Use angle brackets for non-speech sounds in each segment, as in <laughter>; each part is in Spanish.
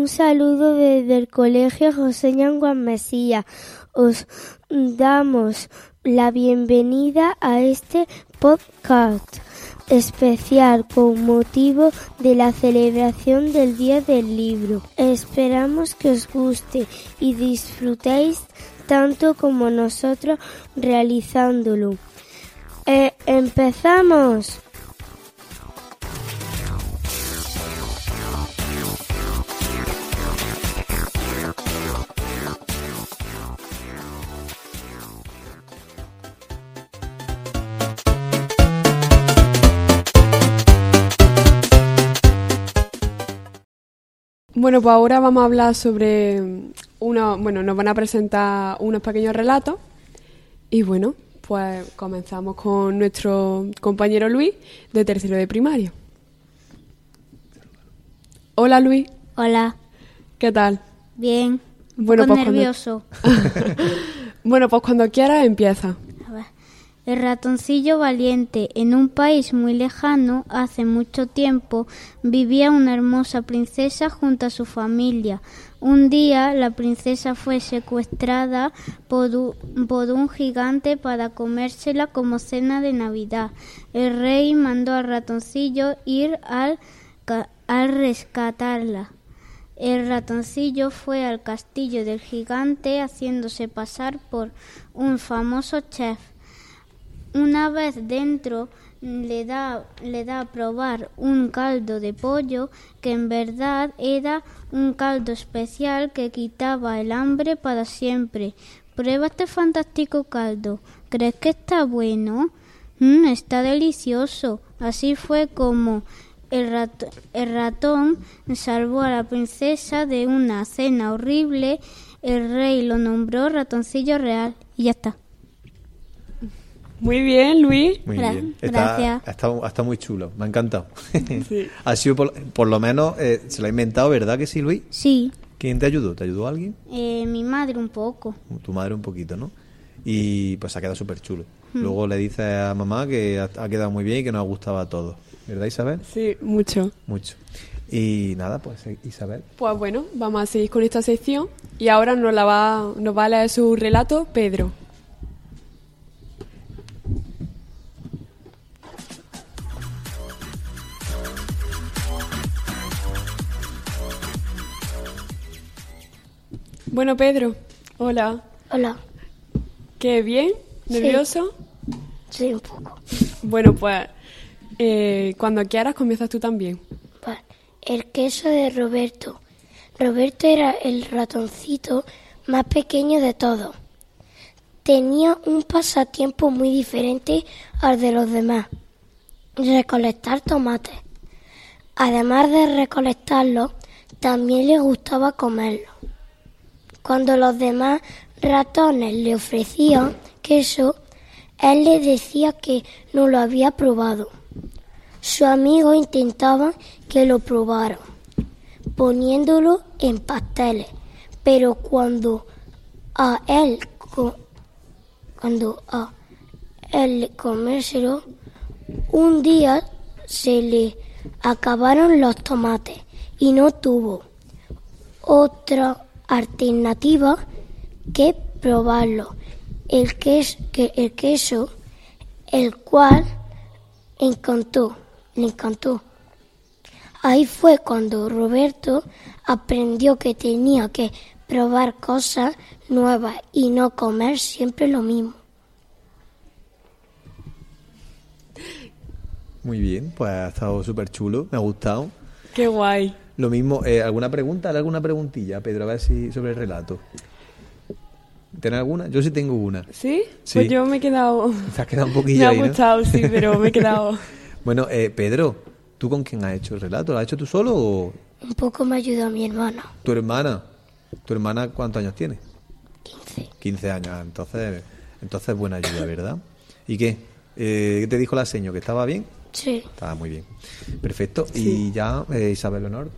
Un saludo desde el Colegio José Ñanguan Mesía. Os damos la bienvenida a este podcast especial con motivo de la celebración del Día del Libro. Esperamos que os guste y disfrutéis tanto como nosotros realizándolo. Eh, ¡Empezamos! Bueno, pues ahora vamos a hablar sobre uno, bueno, nos van a presentar unos pequeños relatos y bueno, pues comenzamos con nuestro compañero Luis de tercero de primaria. Hola Luis. Hola. ¿Qué tal? Bien. Bueno, pues cuando- nervioso. <laughs> Bueno, pues cuando quieras empieza. El ratoncillo valiente. En un país muy lejano, hace mucho tiempo, vivía una hermosa princesa junto a su familia. Un día la princesa fue secuestrada por, un gigante para comérsela como cena de Navidad. El rey mandó al ratoncillo ir al, al rescatarla. El ratoncillo fue al castillo del gigante haciéndose pasar por un famoso chef. Una vez dentro le da, le da a probar un caldo de pollo que en verdad era un caldo especial que quitaba el hambre para siempre. Prueba este fantástico caldo. ¿Crees que está bueno? Mm, está delicioso. Así fue como el, rat- el ratón salvó a la princesa de una cena horrible. El rey lo nombró ratoncillo real. Y ya está. Muy bien, Luis. Muy Gra- bien. Está, gracias. ha estado- ha estado muy chulo, me ha encantado. <laughs> Sí. ha sido, por, por lo menos, eh, se lo ha inventado, ¿verdad que sí, Luis? Sí, ¿Quién te ayudó? ¿Te ayudó alguien? eh, mi madre un poco. Tu madre un poquito, ¿no? Y pues ha quedado súper chulo. Hmm. Luego le dices a mamá que ha, ha quedado muy bien y que nos ha gustado a todos. ¿Verdad, Isabel? Sí, mucho. Mucho. Y nada, pues eh, Isabel. Pues bueno, vamos a seguir con esta sección y ahora nos, la va, nos va a leer su relato Pedro. Bueno, Pedro, hola. Hola. ¿Qué bien? ¿Nervioso? Sí, un poco. Bueno, pues eh, cuando quieras comienzas tú también. Vale. El queso de Roberto. Roberto era el ratoncito más pequeño de todos. Tenía un pasatiempo muy diferente al de los demás. Recolectar tomates. Además de recolectarlos, también le gustaba comerlos. Cuando los demás ratones le ofrecían queso, él les decía que no lo había probado. Su amigo intentaba que lo probara, poniéndolo en pasteles, pero cuando a él cuando a él comérselo, un día se le acabaron los tomates y no tuvo otra alternativa que probarlo. El queso, que el queso, el cual encantó, le encantó. Ahí fue cuando Roberto aprendió que tenía que probar cosas nuevas y no comer siempre lo mismo. Muy bien, pues ha estado súper chulo, me ha gustado. Qué guay. Lo mismo, eh, ¿alguna pregunta? ¿Dale alguna preguntilla, Pedro? A ver si sobre el relato. ¿Tienes alguna? Yo sí tengo una. ¿Sí? Sí. Pues yo me he quedado... Te has quedado un Me poquillo ha ahí, ¿no? gustado, sí, pero me he quedado... <laughs> Bueno, eh, Pedro, ¿tú con quién has hecho el relato? ¿Lo has hecho tú solo o Un poco me ayudó mi hermano, tu hermana? ¿Tu hermana cuántos años tiene? 15. 15 años, entonces, entonces buena ayuda, ¿verdad? ¿Y qué? Eh, ¿Qué te dijo la seño? ¿Que estaba bien? Sí. Estaba muy bien. Perfecto. Y ya, eh, Isabel Honor,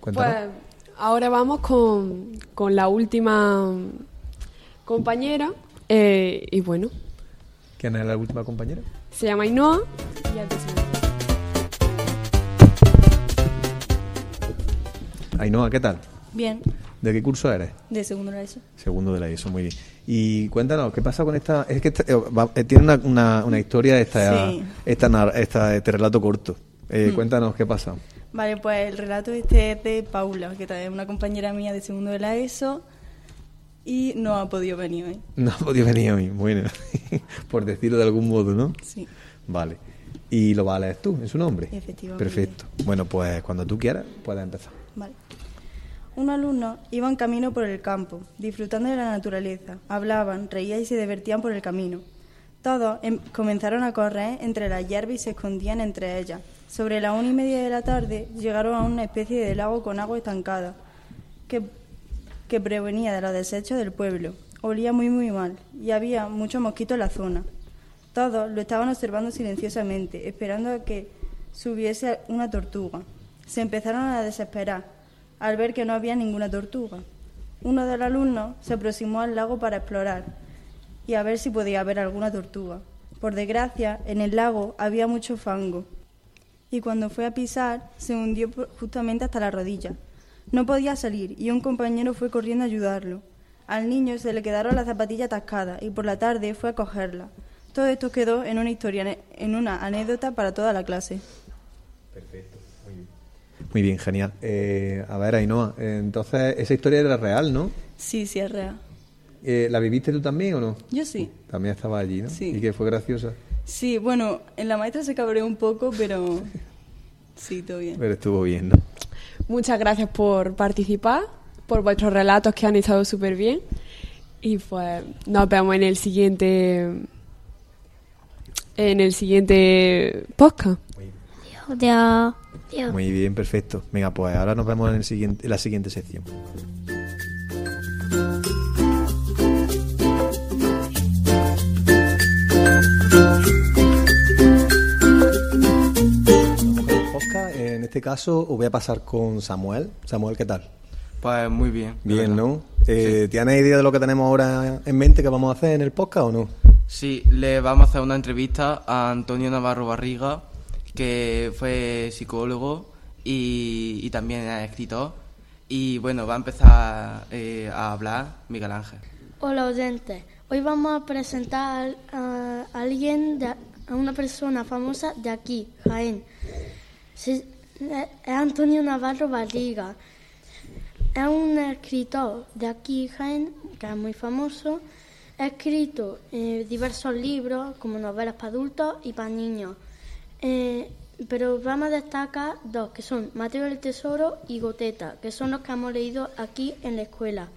cuéntanos. Pues ahora vamos con, con la última compañera. eh, y bueno, ¿Quién es la última compañera? se llama Ainhoa. y es de segundo. Ainhoa, ¿qué tal? Bien, ¿De qué curso eres? de segundo de la ESO. Segundo de la ESO, muy bien. Y cuéntanos, ¿qué pasa con esta...? Es que esta- eh, eh, tiene una, una, una historia esta, Sí. esta, esta- este relato corto. Eh, Hmm. Cuéntanos, ¿qué pasa? Vale, pues el relato este es de Paula, que es una compañera mía de segundo de la ESO y no ha podido venir hoy. <laughs> No ha podido venir hoy, bueno, <laughs> por decirlo de algún modo, ¿no? Sí. Vale. ¿Y lo vas a leer tú, en su nombre? Efectivamente. Perfecto. Bueno, pues cuando tú quieras, puedes empezar. Vale. Un alumno iba en camino por el campo, disfrutando de la naturaleza. Hablaban, reían y se divertían por el camino. Todos em- comenzaron a correr entre las hierbas y se escondían entre ellas. Sobre la una y media de la tarde llegaron a una especie de lago con agua estancada que, que prevenía de los desechos del pueblo. Olía muy muy mal y había muchos mosquitos en la zona. Todos lo estaban observando silenciosamente, esperando a que subiese una tortuga. Se empezaron a desesperar al ver que no había ninguna tortuga. Uno de los se aproximó al lago para explorar y a ver si podía ver alguna tortuga. Por desgracia, en el lago había mucho fango y cuando fue a pisar se hundió justamente hasta la rodilla. No podía salir y un compañero fue corriendo a ayudarlo. Al niño se le quedaron las zapatillas atascadas y por la tarde fue a cogerla. Todo esto quedó en una historia, en una anécdota para toda la clase. Muy bien, genial. Eh, a ver, Ainhoa, eh, entonces esa historia era real, ¿no? Sí, sí, es real. Eh, ¿La viviste tú también o no? Yo sí. También estaba allí, ¿no? Sí. Y que fue graciosa. Sí, bueno, en la maestra se cabreó un poco, pero <laughs> sí, todo bien. Pero estuvo bien, ¿no? Muchas gracias por participar, por vuestros relatos que han estado súper bien. Y pues nos vemos en el siguiente. En el siguiente podcast. Adiós. Muy bien, perfecto. Venga, pues ahora nos vemos en, el siguiente, en la siguiente sección. En este caso os voy a pasar con Samuel. Samuel, ¿qué tal? Pues muy bien. Bien. ¿no? Eh, ¿Tienes idea de lo que tenemos ahora en mente que vamos a hacer en el podcast o no? Sí, le vamos a hacer una entrevista a Antonio Navarro Barriga, que fue psicólogo y, y también es escritor. Y bueno, va a empezar eh, a hablar Miguel Ángel. Hola oyentes, hoy vamos a presentar a alguien, a una persona famosa de aquí, Jaén. Es Antonio Navarro Barriga. Es un escritor de aquí, Jaén, que es muy famoso. Ha escrito eh, diversos libros, como novelas para adultos y para niños. Eh, pero vamos a destacar dos, que son Mateo del Tesoro y Goteta, que son los que hemos leído aquí en la escuela.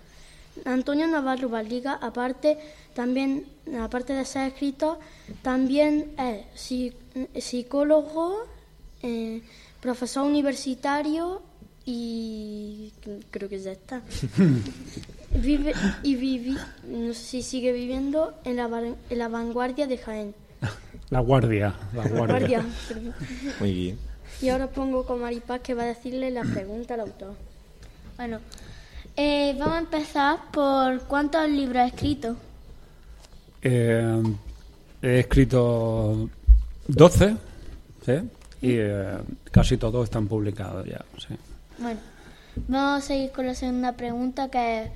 Antonio Navarro Barriga, aparte, también, aparte de ser escritor, también es psi- psicólogo, eh, profesor universitario y creo que ya está. <laughs> Vive y vivi, no sé si sigue viviendo en la, en la vanguardia de Jaén. La guardia, la guardia. <laughs> Muy bien. Y ahora pongo con Maripaz que va a decirle la pregunta al autor. Bueno, eh, vamos a empezar por cuántos libros ha escrito. Eh, he escrito 12, ¿sí? Y eh, casi todos están publicados ya, sí. Bueno, vamos a seguir con la segunda pregunta que es,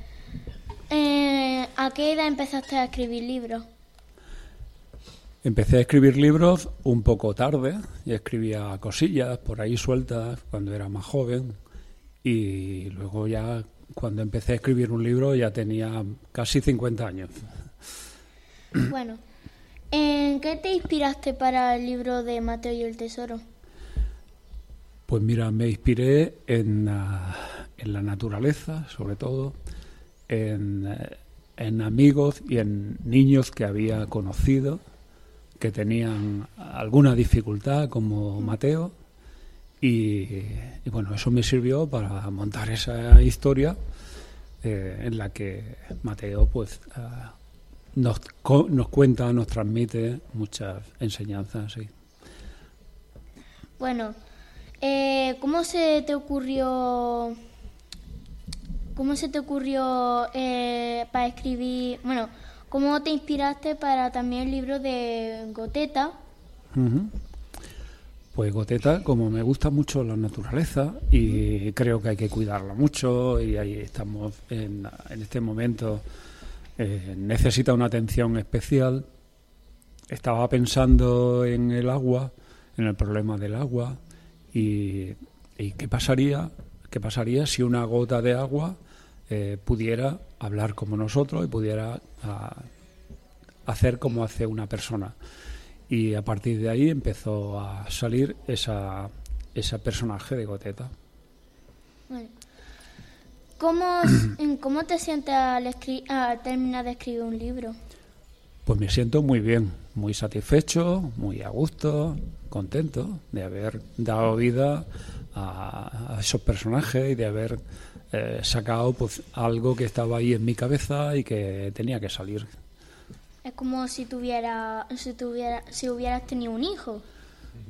eh, ¿a qué edad empezaste a escribir libros? Empecé a escribir libros un poco tarde, y escribía cosillas por ahí sueltas cuando era más joven y luego ya cuando empecé a escribir un libro ya tenía casi 50 años. Bueno, ¿en qué te inspiraste para el libro de Mateo y el Tesoro? Pues mira, me inspiré en, ah, en la naturaleza, sobre todo, en, eh, en amigos y en niños que había conocido que tenían alguna dificultad, como Mateo, y, y bueno, eso me sirvió para montar esa historia eh, en la que Mateo pues ah, nos, co- nos cuenta, nos transmite muchas enseñanzas. Sí. Bueno, eh, ¿cómo se te ocurrió, cómo se te ocurrió eh, para escribir, bueno, cómo te inspiraste para también el libro de Goteta? Pues Goteta, como me gusta mucho la naturaleza y creo que hay que cuidarla mucho y ahí estamos en, en este momento, eh, necesita una atención especial. Estaba pensando en el agua, en el problema del agua y, y qué pasaría, qué pasaría si una gota de agua eh, pudiera hablar como nosotros y pudiera ah, hacer como hace una persona y a partir de ahí empezó a salir esa, ese personaje de Goteta. Bueno. ¿Cómo, <clears throat> ¿Cómo te sientes al, escri- al terminar de escribir un libro? Pues me siento muy bien, muy satisfecho, muy a gusto, contento de haber dado vida a, a esos personajes y de haber eh, sacado pues algo que estaba ahí en mi cabeza y que tenía que salir. Es como si tuviera, si tuviera, si hubieras tenido un hijo.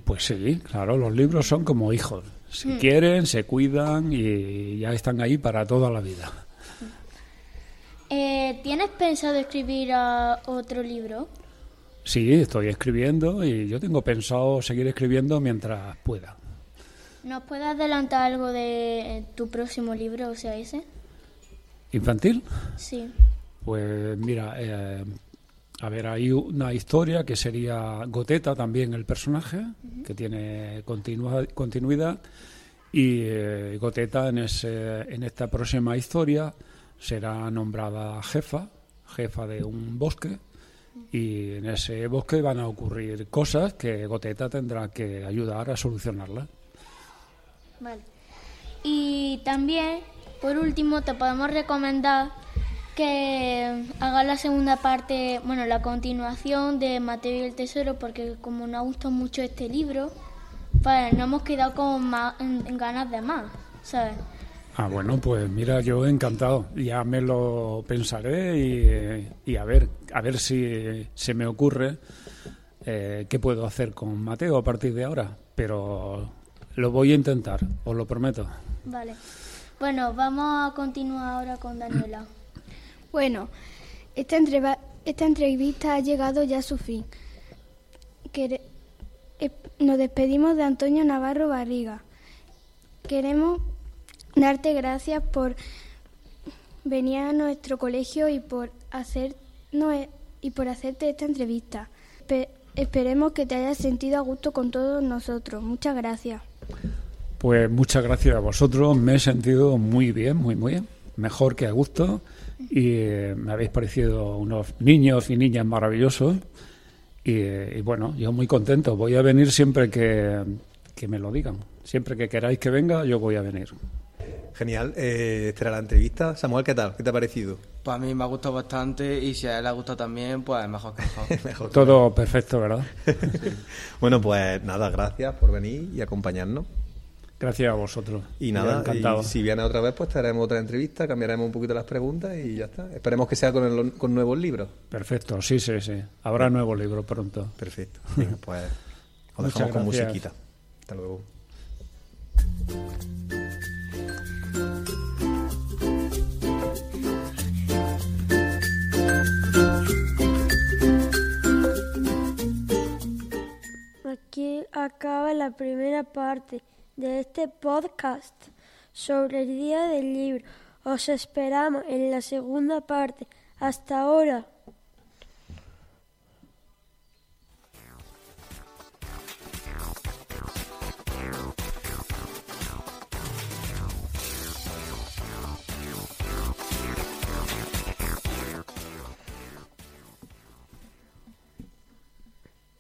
Pues sí, claro, los libros son como hijos. Se quieren, se cuidan y ya están ahí para toda la vida. Eh, ¿Tienes pensado escribir ah, otro libro? Sí, estoy escribiendo y yo tengo pensado seguir escribiendo mientras pueda. ¿Nos puedes adelantar algo de tu próximo libro, o sea, ese? ¿Infantil? Sí. Pues mira, eh, a ver, hay una historia que sería Goteta también el personaje, que tiene continua- continuidad, y eh, Goteta en, ese, en esta próxima historia será nombrada jefa, jefa de un bosque, y en ese bosque van a ocurrir cosas que Goteta tendrá que ayudar a solucionarlas. Vale. Y también, por último, te podemos recomendar que hagas la segunda parte, bueno, la continuación de Mateo y el Tesoro, porque como nos gustado mucho este libro, pues nos hemos quedado con más, ganas de más, ¿sabes? Ah, bueno, pues mira, yo encantado. Ya me lo pensaré y, y a ver, a ver si se me ocurre eh, qué puedo hacer con Mateo a partir de ahora. Pero lo voy a intentar, os lo prometo. Vale. Bueno, vamos a continuar ahora con Daniela. <clears throat> Bueno, esta, entreva- esta entrevista ha llegado ya a su fin. Quere- eh, nos despedimos de Antonio Navarro Barriga. Queremos darte gracias por venir a nuestro colegio y por hacernos e- y por hacerte esta entrevista. Pe- esperemos que te hayas sentido a gusto con todos nosotros. Muchas gracias. Pues muchas gracias a vosotros. Me he sentido muy bien, muy, muy bien. Mejor que a gusto. Y eh, me habéis parecido unos niños y niñas maravillosos. Y, eh, y bueno, yo muy contento. Voy a venir siempre que, que me lo digan. Siempre que queráis que venga, yo voy a venir. Genial, eh, esta era la entrevista. Samuel, ¿qué tal? ¿Qué te ha parecido? Pues a mí me ha gustado bastante y si a él le ha gustado también, pues mejor que mejor. <laughs> Mejor que Todo perfecto, ¿verdad? <laughs> Bueno, pues nada, gracias por venir y acompañarnos. Gracias a vosotros. Y nada, encantado. y si viene otra vez, pues te haremos otra entrevista, cambiaremos un poquito las preguntas y ya está. Esperemos que sea con, el- con nuevos libros. Perfecto, sí, sí, sí. Habrá nuevo libro pronto. Perfecto. Venga, pues os dejamos con musiquita. Hasta luego. Acaba la primera parte de este podcast sobre el Día del Libro. Os esperamos en la segunda parte. Hasta ahora.